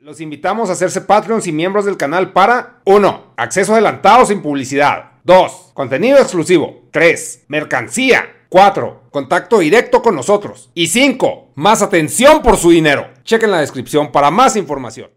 Los invitamos a hacerse Patreons y miembros del canal para 1. Acceso adelantado sin publicidad. 2. Contenido exclusivo. 3. Mercancía. 4. Contacto directo con nosotros. Y 5. Más atención por su dinero. Chequen la descripción para más información.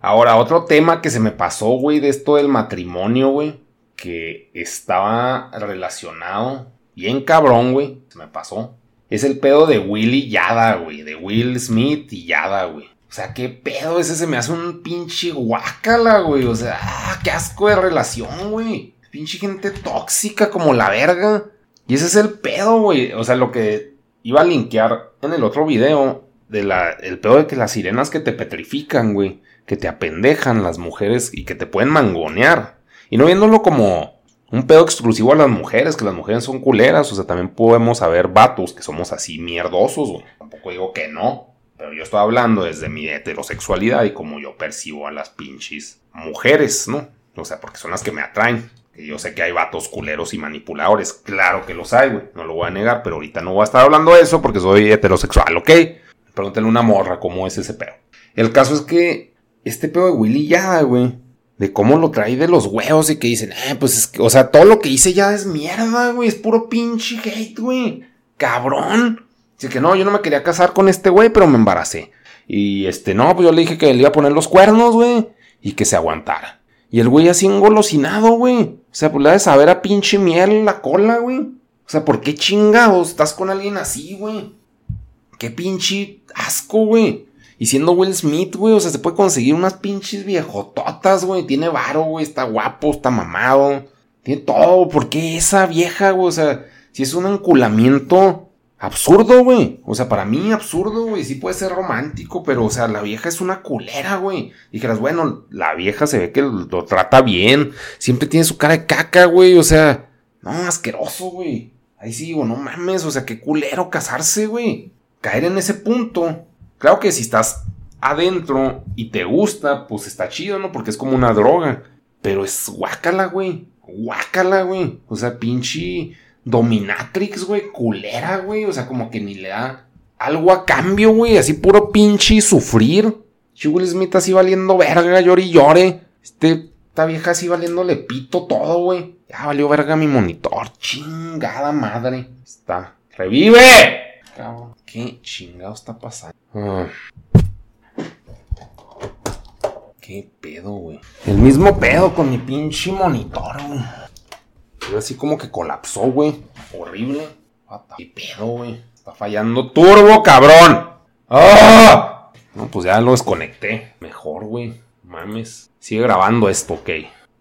Ahora, otro tema que se me pasó, güey, de esto del matrimonio, güey. Que estaba relacionado. Bien cabrón, güey. Se me pasó. Es el pedo de Willy Yada, güey. De Will Smith y Yada, güey. O sea, qué pedo, ese se me hace un pinche guácala, güey. O sea, ah, qué asco de relación, güey. Pinche gente tóxica como la verga. Y ese es el pedo, güey. O sea, lo que iba a linkear en el otro video de la, el pedo de que las sirenas que te petrifican, güey. Que te apendejan las mujeres y que te pueden mangonear. Y no viéndolo como un pedo exclusivo a las mujeres, que las mujeres son culeras. O sea, también podemos haber vatos que somos así mierdosos, güey. Tampoco digo que no. Pero yo estoy hablando desde mi heterosexualidad y como yo percibo a las pinches mujeres, ¿no? O sea, porque son las que me atraen. Que yo sé que hay vatos culeros y manipuladores. Claro que los hay, güey. No lo voy a negar, pero ahorita no voy a estar hablando de eso porque soy heterosexual, ¿ok? Pregúntale una morra cómo es ese pedo. El caso es que este pedo de Willy ya, güey. De cómo lo trae de los huevos y que dicen, eh, pues es que, o sea, todo lo que hice ya es mierda, güey. Es puro pinche hate, güey. Cabrón. Dice que no, yo no me quería casar con este güey, pero me embaracé. Y este, no, pues yo le dije que le iba a poner los cuernos, güey. Y que se aguantara. Y el güey así engolosinado, güey. O sea, pues le de saber a pinche miel la cola, güey. O sea, ¿por qué chingados estás con alguien así, güey? Qué pinche asco, güey. Y siendo Will Smith, güey, o sea, se puede conseguir unas pinches viejototas, güey. Tiene varo, güey, está guapo, está mamado. Tiene todo. ¿Por qué esa vieja, güey? O sea, si es un enculamiento absurdo, güey. O sea, para mí absurdo, güey. Sí puede ser romántico, pero, o sea, la vieja es una culera, güey. Dijeras, bueno, la vieja se ve que lo, trata bien. Siempre tiene su cara de caca, güey. O sea, no, asqueroso, güey. Ahí sí digo, no mames, o sea, qué culero casarse, güey. Caer en ese punto. Claro que si estás adentro y te gusta, pues está chido, ¿no? Porque es como una droga. Pero es guácala, güey. Guácala, güey. O sea, pinche dominatrix, güey, culera, güey. O sea, como que ni le da algo a cambio, güey. Así puro pinche sufrir. Will Smith así valiendo verga, llore y llore. Este, esta vieja así valiéndole pito todo, güey. Ya valió verga mi monitor. Chingada madre. Está. ¡Revive! ¿qué chingado está pasando? Ah. ¿Qué pedo, güey? El mismo pedo con mi pinche monitor, güey así como que colapsó, güey. Horrible. ¿Qué pedo, güey? Está fallando turbo, cabrón. ¡Ah! No, pues ya lo desconecté. Mejor, güey. Mames. Sigue grabando esto, ok.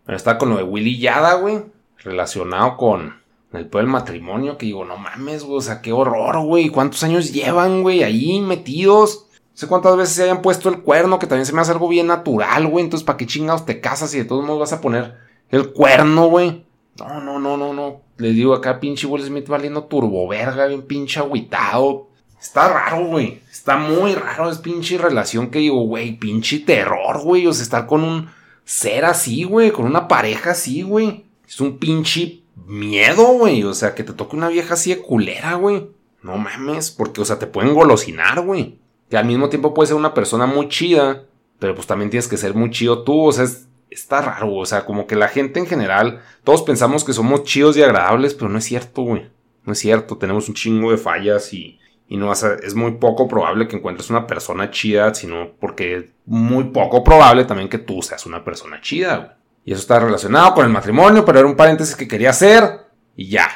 está con lo de Willy Yada, güey. Relacionado con el del matrimonio. Que digo, no mames, güey. O sea, qué horror, güey. ¿Cuántos años llevan, güey? Ahí metidos. No sé cuántas veces se hayan puesto el cuerno. Que también se me hace algo bien natural, güey. Entonces, ¿para qué chingados te casas y de todos modos vas a poner el cuerno, güey? No, no, no, no, no. Les digo acá, pinche Will Smith valiendo turbo verga, bien pinche agüitado. Está raro, güey. Está muy raro. Es pinche relación que digo, güey, pinche terror, güey. O sea, estar con un ser así, güey. Con una pareja así, güey. Es un pinche miedo, güey. O sea, que te toque una vieja así de culera, güey. No mames. Porque, o sea, te pueden golosinar, güey. Que al mismo tiempo puede ser una persona muy chida. Pero pues también tienes que ser muy chido tú. O sea, está raro. O sea, como que la gente en general. Todos pensamos que somos chidos y agradables. Pero no es cierto, güey. No es cierto. Tenemos un chingo de fallas y y no vas es muy poco probable que encuentres una persona chida, sino porque es muy poco probable también que tú seas una persona chida, güey. Y eso está relacionado con el matrimonio, pero era un paréntesis que quería hacer. Y ya.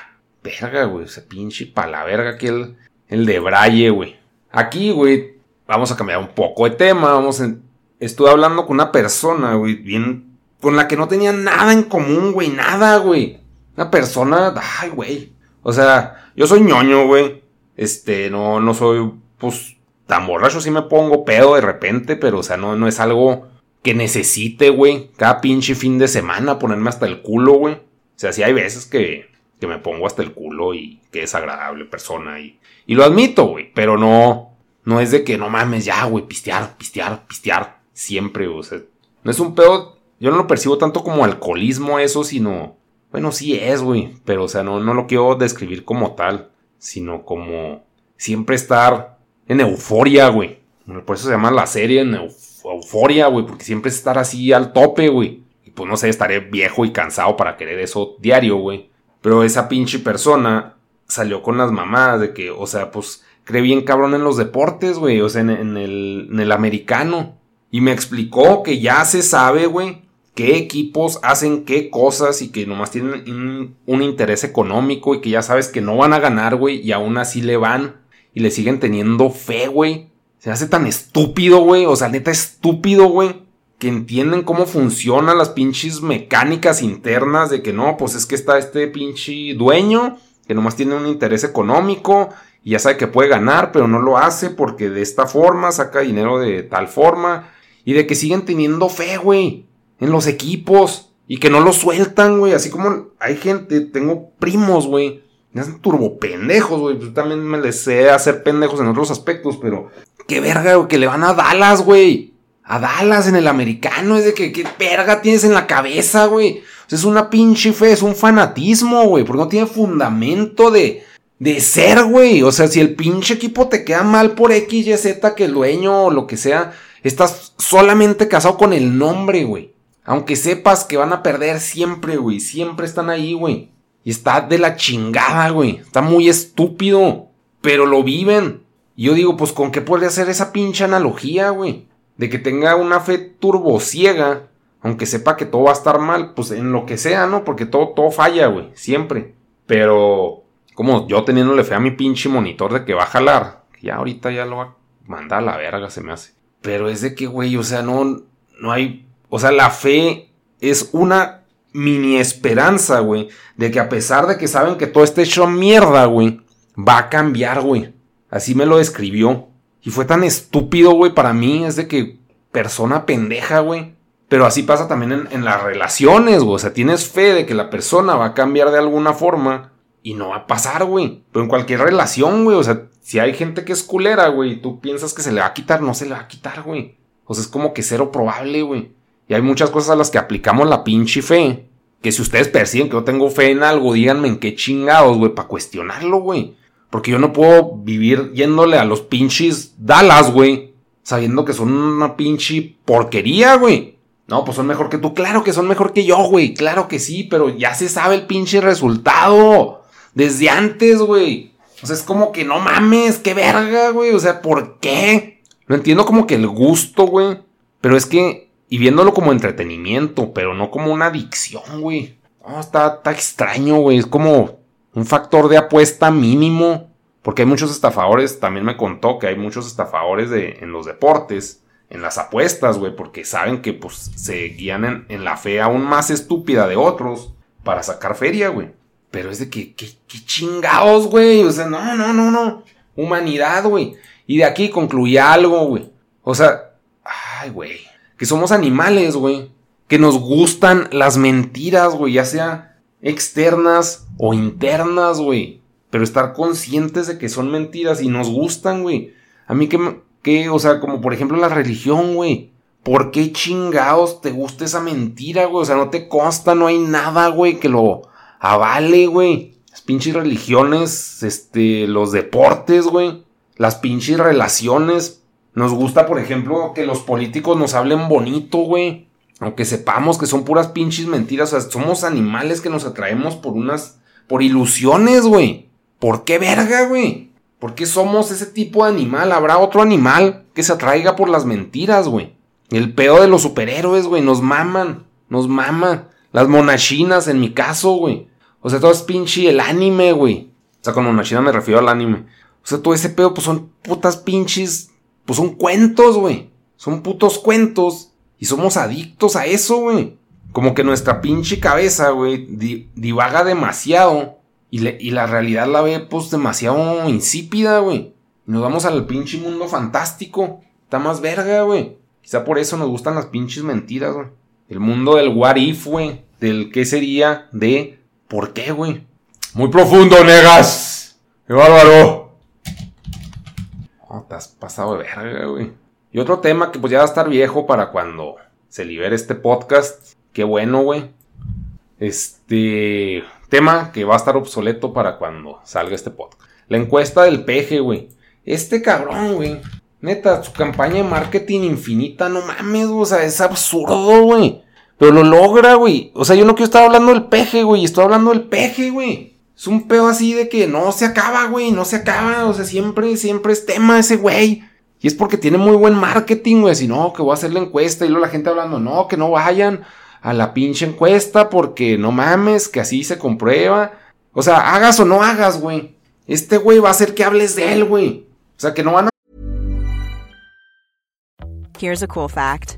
Verga, güey. Ese pinche pa' la verga aquí el, el de Braille, güey. Aquí, güey, vamos a cambiar un poco de tema. Vamos en, estuve hablando con una persona, güey, bien. Con la que no tenía nada en común, güey. Nada, güey. Una persona. Ay, güey. O sea, yo soy ñoño, güey. Este, no, no soy, pues, tan borracho, sí me pongo pedo de repente, pero, o sea, no, no es algo que necesite, güey, cada pinche fin de semana ponerme hasta el culo, güey. O sea, sí hay veces que, que me pongo hasta el culo y que es agradable persona y, y lo admito, güey, pero no, no es de que no mames ya, güey, pistear, pistear, pistear, siempre, o sea, no es un pedo, yo no lo percibo tanto como alcoholismo eso, sino, bueno, sí es, güey, pero, o sea, no, no lo quiero describir como tal sino como siempre estar en euforia, güey. Por eso se llama la serie en euforia, güey, porque siempre es estar así al tope, güey. Y pues no sé, estaré viejo y cansado para querer eso diario, güey. Pero esa pinche persona salió con las mamás de que, o sea, pues cree bien cabrón en los deportes, güey, o sea, en el americano. Y me explicó que ya se sabe, güey, qué equipos hacen qué cosas y que nomás tienen un, interés económico y que ya sabes que no van a ganar, güey, y aún así le van y le siguen teniendo fe, güey. Se hace tan estúpido, güey, o sea, neta estúpido, güey, que entienden cómo funcionan las pinches mecánicas internas de que no, pues es que está este pinche dueño que nomás tiene un interés económico y ya sabe que puede ganar, pero no lo hace porque de esta forma saca dinero de tal forma y de que siguen teniendo fe, güey en los equipos y que no lo sueltan, güey. Así como hay gente, tengo primos, güey. Me hacen turbo pendejos, güey. Yo también me les hacer pendejos en otros aspectos, pero qué verga, güey, que le van a Dallas, güey. A Dallas en el americano, es de que qué verga tienes en la cabeza, güey. O sea, es una pinche fe, es un fanatismo, güey, porque no tiene fundamento de, de ser, güey. O sea, si el pinche equipo te queda mal por X, Y, Z, que el dueño o lo que sea, estás solamente casado con el nombre, güey. Aunque sepas que van a perder siempre, güey. Siempre están ahí, güey. Y está de la chingada, güey. Está muy estúpido. Pero lo viven. Y yo digo, pues con qué puede hacer esa pinche analogía, güey. De que tenga una fe turbociega. Aunque sepa que todo va a estar mal. Pues en lo que sea, ¿no? Porque todo, todo falla, güey. Siempre. Pero. Como yo teniéndole fe a mi pinche monitor de que va a jalar. Ya ahorita ya lo va a mandar a la verga, se me hace. Pero es de que, güey, o sea, no. No hay o sea, la fe es una mini esperanza, güey, de que a pesar de que saben que todo está hecho mierda, güey, va a cambiar, güey. Así me lo describió. Y fue tan estúpido, güey, para mí, es de que persona pendeja, güey. Pero así pasa también en, en las relaciones, güey. O sea, tienes fe de que la persona va a cambiar de alguna forma y no va a pasar, güey. Pero en cualquier relación, güey. O sea, si hay gente que es culera, güey, tú piensas que se le va a quitar, no se le va a quitar, güey. O sea, es como que cero probable, güey. Y hay muchas cosas a las que aplicamos la pinche fe. Que si ustedes perciben que yo tengo fe en algo, díganme en qué chingados, güey, para cuestionarlo, güey. Porque yo no puedo vivir yéndole a los pinches Dallas, güey. Sabiendo que son una pinche porquería, güey. No, pues son mejor que tú. Claro que son mejor que yo, güey. Claro que sí, pero ya se sabe el pinche resultado. Desde antes, güey. O sea, es como que no mames, qué verga, güey. O sea, ¿por qué? Lo entiendo como que el gusto, güey. Pero es que y viéndolo como entretenimiento, pero no como una adicción, güey. No, está, está extraño, güey. Es como un factor de apuesta mínimo. Porque hay muchos estafadores, también me contó que hay muchos estafadores de, en los deportes, en las apuestas, güey, porque saben que pues se guían en, en, la fe aún más estúpida de otros para sacar feria, güey. Pero es de que, que chingados, güey. O sea, no, no, no, no. Humanidad, güey. Y de aquí concluía algo, güey. O sea, ay, güey que somos animales, güey. Que nos gustan las mentiras, güey, ya sea externas o internas, güey. pero estar conscientes de que son mentiras y nos gustan, güey. A mí que, que, o sea, como por ejemplo la religión, güey. ¿Por qué chingados te gusta esa mentira, güey? O sea, no te consta, no hay nada, güey, que lo avale, güey. Las pinches religiones, este, los deportes, güey. Las pinches relaciones. Nos gusta, por ejemplo, que los políticos nos hablen bonito, güey. Aunque sepamos que son puras pinches mentiras. O sea, somos animales que nos atraemos por unas. por ilusiones, güey. ¿Por qué verga, güey? ¿Por qué somos ese tipo de animal? Habrá otro animal que se atraiga por las mentiras, güey. El peor de los superhéroes, güey. Nos maman. Nos maman. Las monachinas, en mi caso, güey. O sea, todo es pinche el anime, güey. O sea, con monachina me refiero al anime. O sea, todo ese pedo, pues son putas pinches. Pues son cuentos, güey. Son putos cuentos y somos adictos a eso, güey. Como que nuestra pinche cabeza, güey, divaga demasiado. Y, la realidad la ve, pues, demasiado insípida, güey. Nos vamos al pinche mundo fantástico. Está más verga, güey. Quizá por eso nos gustan las pinches mentiras, güey. El mundo del what if, güey. Del qué sería, de por qué, güey. Muy profundo, negas. ¡Qué bárbaro! Oh, te has pasado de verga, güey. Y otro tema que pues ya va a estar viejo para cuando se libere este podcast. Qué bueno, güey. Este tema que va a estar obsoleto para cuando salga este podcast. La encuesta del peje, güey. Este cabrón, güey. Neta, su campaña de marketing infinita, no mames, o sea, es absurdo, güey. Pero lo logra, güey. O sea, yo no quiero estar hablando del peje, güey. Estoy hablando del peje, güey. Es un pedo así de que no se acaba, güey. No se acaba. O sea, siempre, siempre es tema ese güey. Y es porque tiene muy buen marketing, güey. Si no, que voy a hacer la encuesta. Y luego la gente hablando, no, que no vayan a la pinche encuesta porque no mames, que así se comprueba. O sea, hagas o no hagas, güey. Este güey va a hacer que hables de él, güey. O sea, que no van a. Here's a cool fact: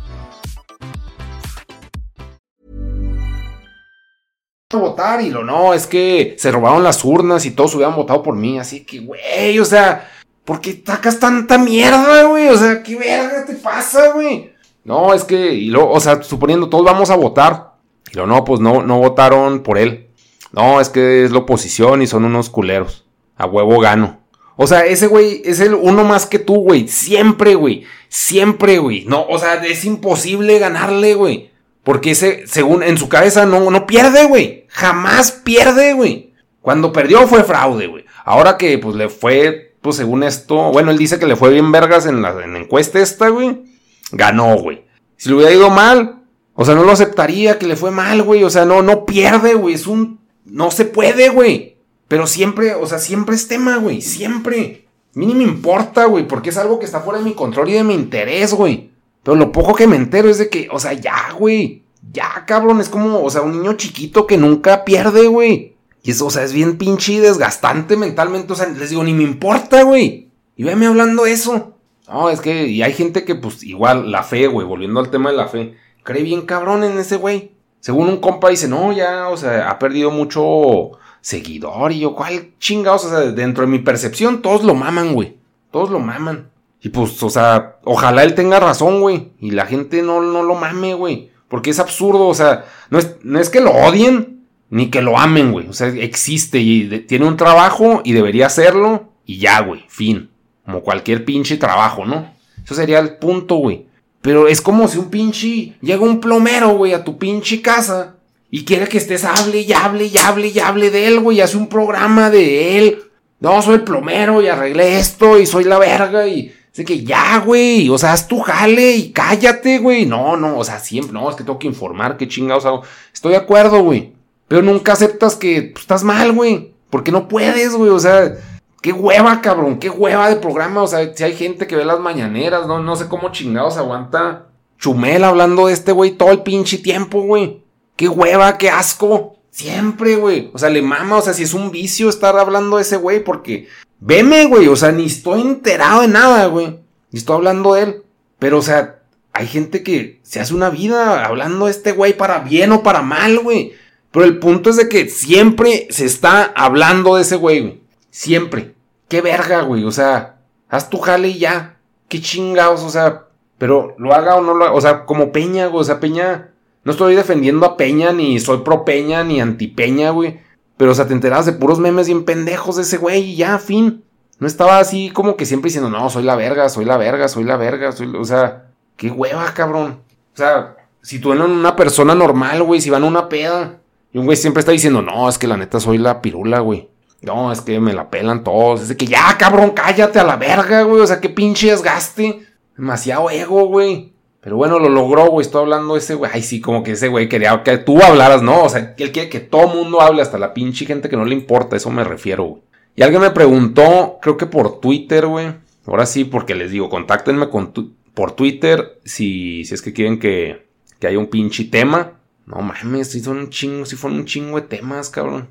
Votar y lo no, es que se robaron las urnas y todos hubieran votado por mí, así que, güey, o sea, ¿Por qué sacas tanta mierda, güey? O sea, ¿qué verga te pasa, güey? No, es que, y luego, o sea, suponiendo todos vamos a votar. Y lo no, pues no, no votaron por él. No, es que es la oposición y son unos culeros. A huevo gano. O sea, ese güey es el uno más que tú, güey. Siempre, güey. Siempre, güey. No, o sea, es imposible ganarle, güey. Porque ese, según en su cabeza, no, no pierde, güey. Jamás pierde, güey. Cuando perdió fue fraude, güey. Ahora que pues le fue pues según esto, bueno, él dice que le fue bien vergas en la, encuesta esta, güey. Ganó, güey. Si le hubiera ido mal, o sea, no lo aceptaría que le fue mal, güey. O sea, no, no pierde, güey. Es un. No se puede, güey. Pero siempre, o sea, siempre es tema, güey. Siempre. A mí ni me importa, güey. Porque es algo que está fuera de mi control y de mi interés, güey. Pero lo poco que me entero es de que, o sea, ya, güey. Ya, cabrón. Es como, o sea, un niño chiquito que nunca pierde, güey. Y eso, o sea, es bien pinche y desgastante mentalmente. O sea, les digo, ni me importa, güey. Y véame hablando eso. No, es que, y hay gente que, pues, igual, la fe, güey, volviendo al tema de la fe, cree bien cabrón en ese güey. Según un compa dice, no, ya, o sea, ha perdido mucho seguidor. Y yo, ¿cuál chingados? O sea, dentro de mi percepción, todos lo maman, güey. Todos lo maman. Y pues, o sea, ojalá él tenga razón, güey. Y la gente no, no lo mame, güey. Porque es absurdo, o sea, no es, no es que lo odien, ni que lo amen, güey. O sea, existe y tiene un trabajo y debería hacerlo y ya, güey, fin. Como cualquier pinche trabajo, ¿no? Eso sería el punto, güey. Pero es como si un pinche llega un plomero, güey, a tu pinche casa y quiere que estés hable y hable y hable y hable de él, güey, y hace un programa de él. No, soy el plomero y arreglé esto y soy la verga y Es que ya, güey, o sea, haz tu jale y cállate, güey. No, no, o sea, siempre, no, es que tengo que informar, qué chingados hago. Estoy de acuerdo, güey. Pero nunca aceptas que pues, estás mal, güey. Porque no puedes, güey, o sea, qué hueva, cabrón, qué hueva de programa. O sea, si hay gente que ve las mañaneras, no, no sé cómo chingados aguanta Chumel hablando de este güey todo el pinche tiempo, güey. Qué hueva, qué asco. Siempre, güey. O sea, le mama, o sea, si es un vicio estar hablando de ese güey, porque veme, güey. O sea, ni estoy enterado de nada, güey. Ni estoy hablando de él. Pero, o sea, hay gente que se hace una vida hablando de este güey para bien o para mal, güey. Pero el punto es de que siempre se está hablando de ese güey, güey. Siempre. Qué verga, güey. O sea, haz tu jale y ya. Qué chingados, o sea. Pero lo haga o no lo haga. O sea, como Peña, güey. O sea, Peña no estoy defendiendo a Peña, ni soy pro Peña, ni anti Peña, güey. Pero, o sea, te enterabas de puros memes bien pendejos de ese güey y ya, fin. No estaba así como que siempre diciendo, no, soy la verga, soy la verga, soy la verga, soy... O sea, qué hueva, cabrón. O sea, si tú eres una persona normal, güey, si van a una peda, y un güey siempre está diciendo, no, es que la neta soy la pirula, güey. No, es que me la pelan todos. Es de que ya, cabrón, cállate a la verga, güey. O sea, qué pinche desgaste. Demasiado ego, güey. Pero bueno, lo logró, güey. Estoy hablando ese güey. Ay, sí, como que ese güey quería que tú hablaras, ¿no? O sea, que él quiere que todo mundo hable, hasta la pinche gente que no le importa. Eso me refiero, güey. Y alguien me preguntó, creo que por Twitter, güey. Ahora sí, porque les digo, contáctenme con por Twitter si, si es que quieren que, que haya un pinche tema. No mames, si son un chingo, si fueron un chingo de temas, cabrón.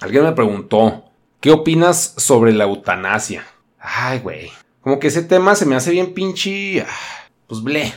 Alguien me preguntó, ¿qué opinas sobre la eutanasia? Ay, güey. Como que ese tema se me hace bien pinche. Ah, pues ble.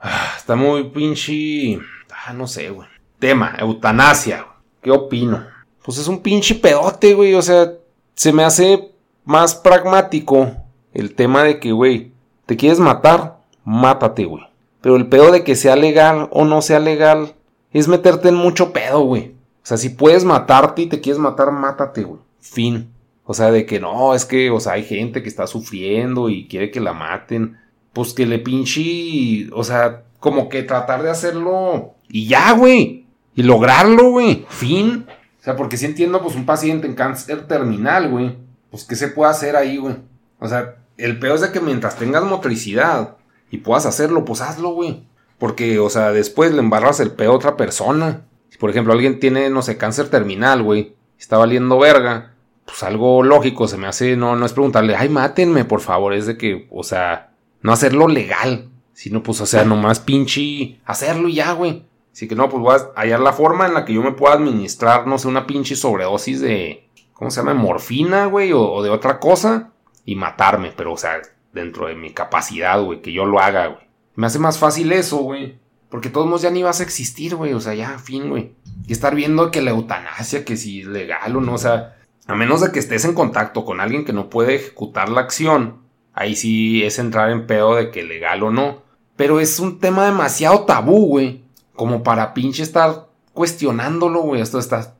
Ah, está muy pinche. Ah, no sé, güey. Tema, eutanasia. ¿Qué opino? Pues es un pinche pedote, güey. O sea, se me hace más pragmático el tema de que, güey, te quieres matar, mátate, güey. Pero el pedo de que sea legal o no sea legal es meterte en mucho pedo, güey. O sea, si puedes matarte y te quieres matar, mátate, güey. Fin. O sea, de que no, es que, o sea, hay gente que está sufriendo y quiere que la maten. Pues que le pinche, o sea, como que tratar de hacerlo y ya, güey. Y lograrlo, güey. Fin. O sea, porque si entiendo, pues un paciente en cáncer terminal, güey. Pues qué se puede hacer ahí, güey. O sea, el peor es de que mientras tengas motricidad y puedas hacerlo, pues hazlo, güey. Porque, o sea, después le embarras el peor a otra persona. Si, por ejemplo, alguien tiene, no sé, cáncer terminal, güey. Está valiendo verga pues algo lógico se me hace, no, no es preguntarle, ay, mátenme, por favor, es de que, o sea, no hacerlo legal, sino pues, o sea, nomás pinche hacerlo y ya, güey. Así que no, pues voy a hallar la forma en la que yo me pueda administrar, no sé, una pinche sobredosis de, ¿cómo se llama? Morfina, güey, o, o de otra cosa, y matarme, pero, o sea, dentro de mi capacidad, güey, que yo lo haga, güey. Me hace más fácil eso, güey. Porque todos modos ya ni vas a existir, güey. O sea, ya, fin, güey. Y estar viendo que la eutanasia, que si es legal o no, o sea, a menos de que estés en contacto con alguien que no puede ejecutar la acción, ahí sí es entrar en pedo de que legal o no. Pero es un tema demasiado tabú, güey. Como para pinche estar cuestionándolo, güey. Hasta,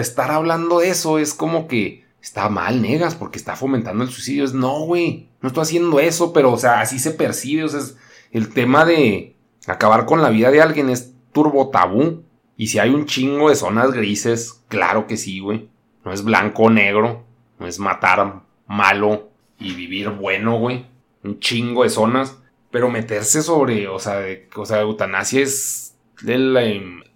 estar hablando de eso es como que está mal, negas, porque está fomentando el suicidio. Es no, güey. No estoy haciendo eso, pero, o sea, así se percibe. O sea, el tema de acabar con la vida de alguien es turbo tabú. Y si hay un chingo de zonas grises, claro que sí, güey. No es blanco o negro. No es matar malo y vivir bueno, güey. Un chingo de zonas. Pero meterse sobre, o sea, o sea, eutanasia es,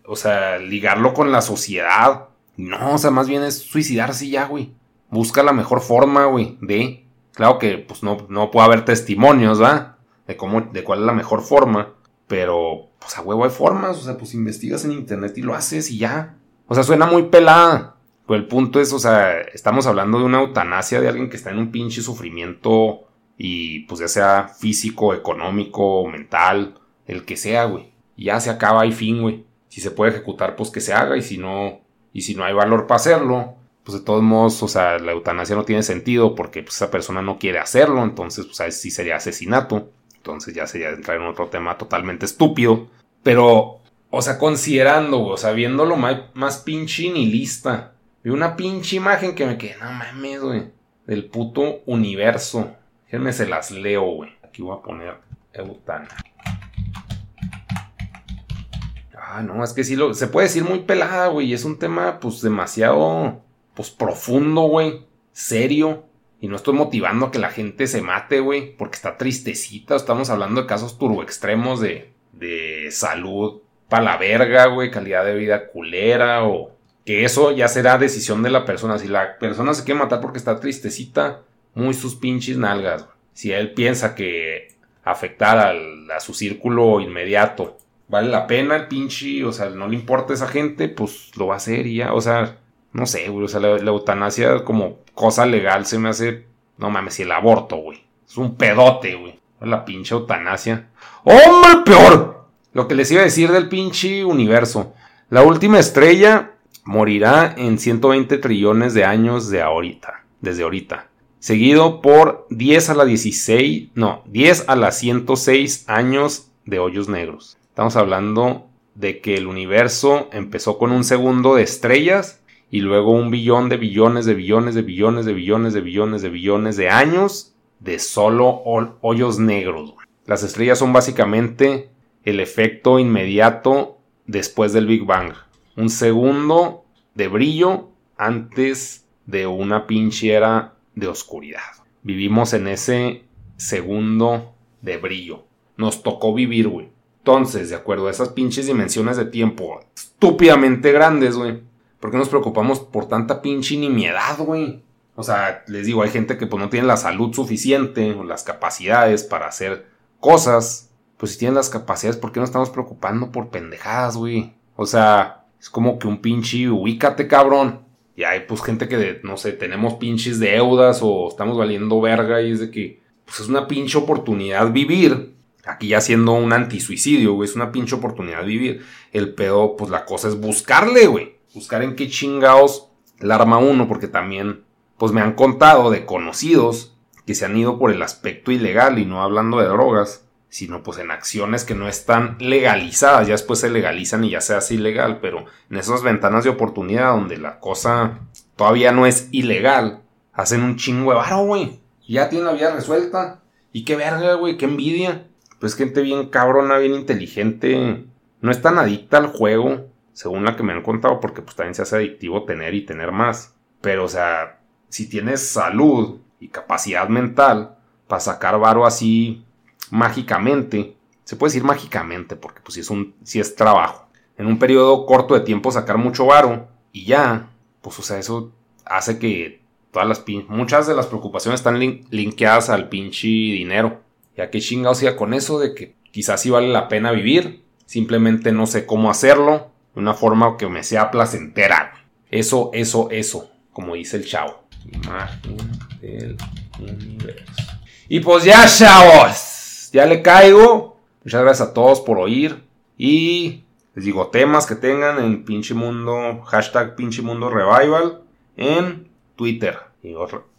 o sea, ligarlo con la sociedad. No, o sea, más bien es suicidarse ya, güey. Busca la mejor forma, güey, de... Claro que, pues, no, no puede haber testimonios, ¿va? De cómo, de cuál es la mejor forma. Pero, pues, a huevo hay formas. O sea, pues, investigas en internet y lo haces y ya. O sea, suena muy pelada. Pero el punto es, o sea, estamos hablando de una eutanasia de alguien que está en un pinche sufrimiento y pues ya sea físico, económico, mental, el que sea, güey. Ya se acaba y fin, güey. Si se puede ejecutar, pues que se haga y si no, y si no hay valor para hacerlo, pues de todos modos, o sea, la eutanasia no tiene sentido porque pues, esa persona no quiere hacerlo, entonces pues sí sería asesinato. Entonces ya sería entrar en otro tema totalmente estúpido. Pero, o sea, considerando, o sea, viéndolo más, más pinche lista Vi una pinche imagen que me quedé, no mames, güey. Del puto universo. Déjenme se las leo, güey. Aquí voy a poner Eutana. Ah, no, es que sí lo. Se puede decir muy pelada, güey. Es un tema, pues, demasiado. pues profundo, güey, serio. Y no estoy motivando a que la gente se mate, güey, porque está tristecita. Estamos hablando de casos turboextremos de, de salud para la verga, güey, calidad de vida culera o que eso ya será decisión de la persona. Si la persona se quiere matar porque está tristecita, muy sus pinches nalgas. Si él piensa que afectar a su círculo inmediato vale la pena el pinche, o sea, no le importa a esa gente, pues lo va a hacer y ya, o sea, no sé, güey, o sea, la, eutanasia como cosa legal se me hace, no mames, si el aborto, güey, es un pedote, güey, la pinche eutanasia. ¡Hombre, peor! Lo que les iba a decir del pinche universo. La última estrella morirá en 120 trillones de años de ahorita, desde ahorita. Seguido por 10 a la 16, no, 10 a la 106 años de hoyos negros. Estamos hablando de que el universo empezó con un segundo de estrellas y luego un billón de billones de billones de billones de billones de billones de billones de años de solo hoyos negros. Las estrellas son básicamente el efecto inmediato después del Big Bang. Un segundo de brillo antes de una pinche era de oscuridad. Vivimos en ese segundo de brillo. Nos tocó vivir, güey. Entonces, de acuerdo a esas pinches dimensiones de tiempo estúpidamente grandes, güey. ¿Por qué nos preocupamos por tanta pinche nimiedad, güey? O sea, les digo, hay gente que pues no tiene la salud suficiente o las capacidades para hacer cosas. Pues si tienen las capacidades, ¿por qué no estamos preocupando por pendejadas, güey? O sea, es como que un pinche ubícate, cabrón. Y hay pues gente que, no sé, tenemos pinches deudas o estamos valiendo verga y es de que, pues es una pinche oportunidad vivir. Aquí ya siendo un antisuicidio, güey, es una pinche oportunidad vivir. El pedo, pues la cosa es buscarle, güey. Buscar en qué chingados la arma uno, porque también, pues me han contado de conocidos que se han ido por el aspecto ilegal y no hablando de drogas, sino pues en acciones que no están legalizadas, ya después se legalizan y ya se hace ilegal, pero en esas ventanas de oportunidad donde la cosa todavía no es ilegal, hacen un chingo de varo, güey. Ya tienen la vida resuelta. Y qué verga, güey, qué envidia. Pues gente bien cabrona, bien inteligente. No es tan adicta al juego, según la que me han contado, porque pues también se hace adictivo tener y tener más. Pero, o sea, si tienes salud y capacidad mental para sacar varo así mágicamente, se puede decir mágicamente, porque pues si es un, si es trabajo, en un periodo corto de tiempo sacar mucho varo y ya, pues o sea, eso hace que todas las muchas de las preocupaciones están linkeadas al pinche dinero. Ya que chingado sea con eso de que quizás sí vale la pena vivir, simplemente no sé cómo hacerlo de una forma que me sea placentera. Eso, eso, eso, como dice el chavo. Y pues ya, chavos ya le caigo. Muchas gracias a todos por oír. Y les digo, temas que tengan en pinche mundo, hashtag pinche mundo revival en Twitter. Y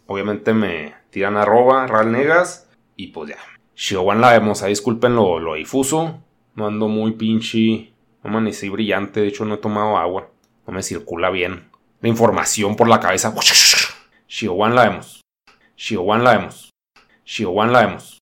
obviamente me tiran arroba ralnegas. Y pues ya. Shiowan la vemos, ahí disculpen lo, difuso. No ando muy pinche. No amanecí brillante, de hecho no he tomado agua. No me circula bien. La información por la cabeza. Shiowan la vemos. Shiowan la vemos. Shiowan la vemos.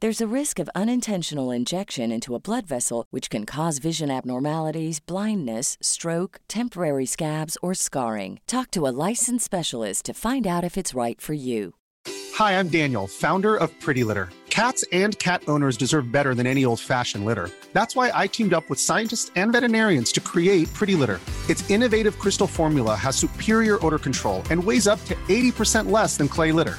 There's a risk of unintentional injection into a blood vessel, which can cause vision abnormalities, blindness, stroke, temporary scabs, or scarring. Talk to a licensed specialist to find out if it's right for you. Hi, I'm Daniel, founder of Pretty Litter. Cats and cat owners deserve better than any old fashioned litter. That's why I teamed up with scientists and veterinarians to create Pretty Litter. Its innovative crystal formula has superior odor control and weighs up to 80% less than clay litter.